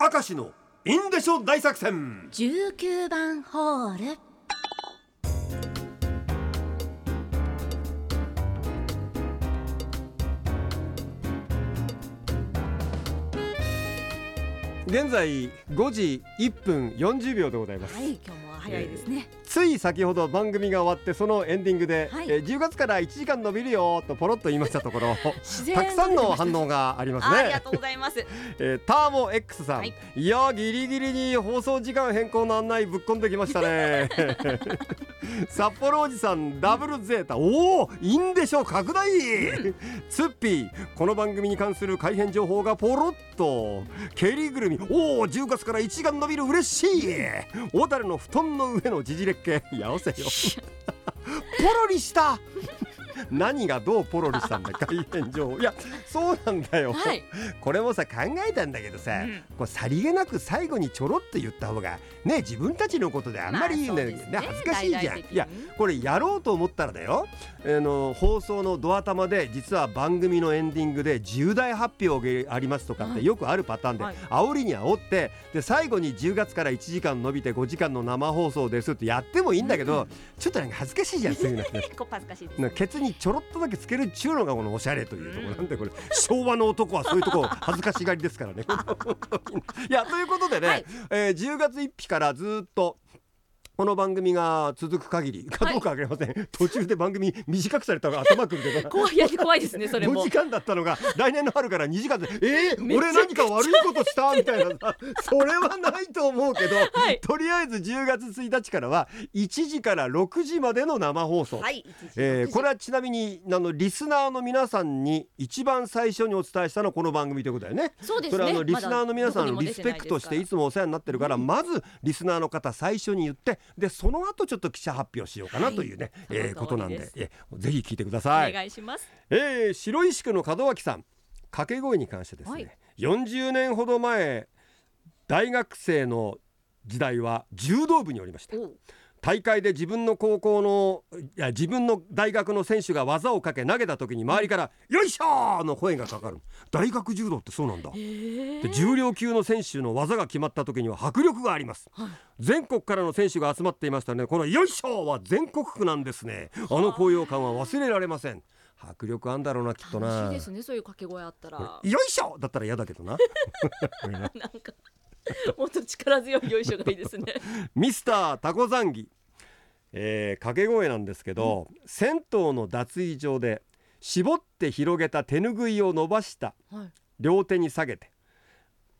明石のインデショ大作戦。19番ホール。現在5時1分40秒でございます、はい今日も早いですね、つい先ほど番組が終わってそのエンディングで、はい。えー10月から1時間伸びるよとポロッと言いましたところたくさんの反応がありますね。あありがとうございます。えーターボ X さん、はい。い、やーギリギリに放送時間変更の案内ぶっ込んできましたね 札幌おじさんダブルゼータ。おおいいんでしょう。拡大。ツッピーこの番組に関する改変情報がポロッと。ケリーぐるみ。おお10月から1時間伸びる嬉しい。小樽の布団の上のジジレッケやおせよ。ポロリした何がどうポロリしたんだ改変情報。いやそうなんだよ、はい。これもさ考えたんだけどさ、うん。こうさりげなく最後にちょろっと言った方がね自分たちのことであんまり言うの、まあそうですね。ね恥ずかしいじゃん。いやこれやろうと思ったらだよ。あの放送のドア玉で実は番組のエンディングで重大発表がありますとかっはい。てよくあるパターンで、はい。煽りに煽ってで最後に10月から1時間伸びて5時間の生放送ですってやってもいいんだけど、うんちょっとなんか恥ずかしいじゃんそういうの。ね 結構恥ずかしいです、なケツにちょろっとだけつけるっちゅうのがこのおしゃれというところなんでこれ 昭和の男はそういうとこ恥ずかしがりですからね。いやということでね、はいえー10月1日からずっとこの番組が続く限りかどうかわかりません、途中で番組短くされたのが頭くるけど 怖い怖いですねそれ5も時間だったのが来年の春から2時間で。えー、俺何か悪いことした？みたいなさ。それはないと思うけど、はい。とりあえず10月1日からは1時から6時までの生放送、はいえーこれはちなみにあのリスナーの皆さんに一番最初にお伝えしたのはこの番組ということだよね。そうですね。それはあのリスナーの皆さんのリスペクトしていどつもお世話になってるから、まずリスナーの方最初に言ってでその後ちょっと記者発表しようかなというね、はい。えーことなんで。えーぜひ聞いてくだこさい。お願いします。えー、白石区の門脇さん掛け声に関してですね、はい。40年ほど前大学生の時代は柔道部におりました大会で自分の高校のいや自分の大学の選手が技をかけ投げた時に周りから「よいしょー!」の声がかかる。大学柔道ってそうなんだ。で重量級の選手の技が決まった時には迫力があります。はい。全国からの選手が集まっていましたねこの「よいしょ!」は全国区なんですね。あ。の高揚感は忘れられません。迫力あんだろうなきっとな。楽しいですねそういう掛け声あったら。よいしょだったら嫌だけどな。なんかもっと力強いよいしょがいいですね。ミスタータコザンギ、えー、掛け声なんですけど、銭湯の脱衣場で絞って広げた手ぬぐいを伸ばしたはい。両手に下げて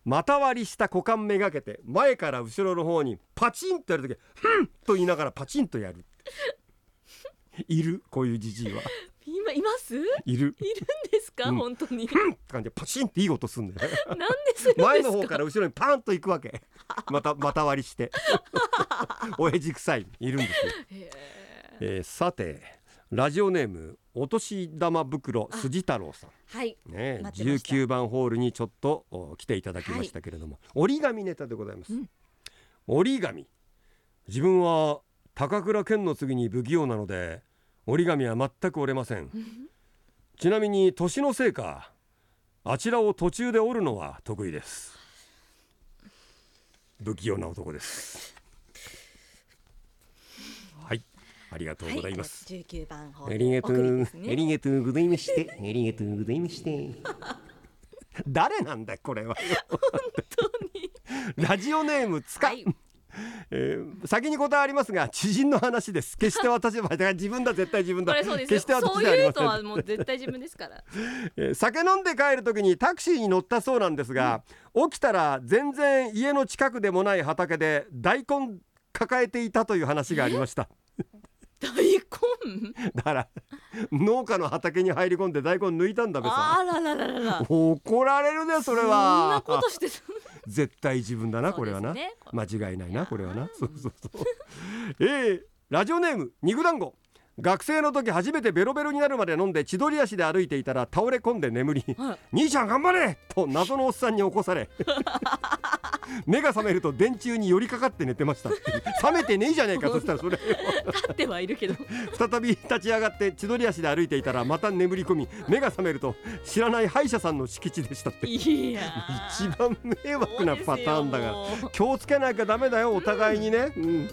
股割りした股間めがけて前から後ろの方にパチンとやるとき「ふん!」と言いながらパチンとやる。いる？こういうじじいは。今います？いる。いるんか、うん。本当に。ふん！って感じでパチンっていい音すんだよ。ねなんでするんですか？前の方から後ろにパンと行くわけ。また股割りして。親父臭いいるんですよ。えーさてラジオネームお年玉袋筋太郎さん。はい。ね待ってました。19番ホールにちょっとお来ていただきましたけれども、折り紙ネタでございます、うん。折り紙。自分は高倉健の次に不器用なので折り紙は全く折れません ちなみに年のせいかあちらを途中で折るのは得意です。不器用な男です。はいありがとうございます、はい、19番ホールありありがとうございまして、ありがとうございまして。誰なんだよこれは。本当に。ラジオネームつか、はいえー先に答えありますが知人の話です。決して私は自分だ絶対自分だ。決して私そうではありませんいうのはもう絶対自分ですから えー酒飲んで帰る時にタクシーに乗ったそうなんですが、起きたら全然家の近くでもない畑で大根抱えていたという話がありました。大根？だから農家の畑に入り込んで大根抜いたんだべさ。あららららら。怒られるねそれそんなはことしてた絶対自分だなこれはな、間違いないなこれはな。そうそうそう。えー、ラジオネーム肉団子学生の時初めてベロベロになるまで飲んで千鳥足で歩いていたら倒れ込んで眠り。はい「兄ちゃん頑張れ!」と謎のおっさんに起こされ。目が覚めると電柱に寄りかかって寝てました。覚めてねえじゃねえか。そしたらそれ立ってはいるけど。再び立ち上がって千鳥足で歩いていたらまた眠り込み目が覚めると知らない歯医者さんの敷地でしたって。いや一番迷惑なパターンだから。気をつけなきゃダメだよお互いにね、うん、